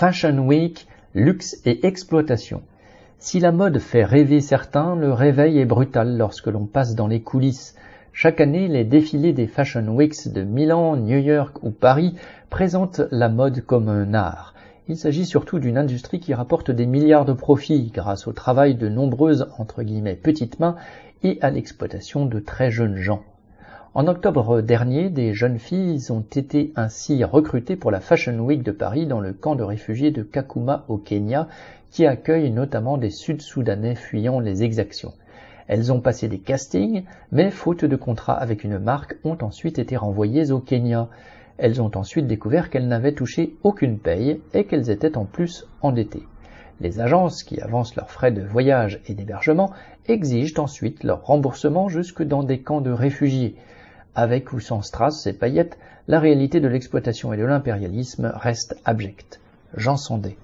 Fashion Week, luxe et exploitation. Si la mode fait rêver certains, le réveil est brutal lorsque l'on passe dans les coulisses. Chaque année, les défilés des Fashion Weeks de Milan, New York ou Paris présentent la mode comme un art. Il s'agit surtout d'une industrie qui rapporte des milliards de profits grâce au travail de nombreuses petites mains et à l'exploitation de très jeunes gens. En octobre dernier, des jeunes filles ont été ainsi recrutées pour la Fashion Week de Paris dans le camp de réfugiés de Kakuma au Kenya, qui accueille notamment des Sud-Soudanais fuyant les exactions. Elles ont passé des castings, mais faute de contrat avec une marque, ont ensuite été renvoyées au Kenya. Elles ont ensuite découvert qu'elles n'avaient touché aucune paye et qu'elles étaient en plus endettées. Les agences qui avancent leurs frais de voyage et d'hébergement exigent ensuite leur remboursement jusque dans des camps de réfugiés. Avec ou sans strass et paillettes, la réalité de l'exploitation et de l'impérialisme reste abjecte. Jean Sondé.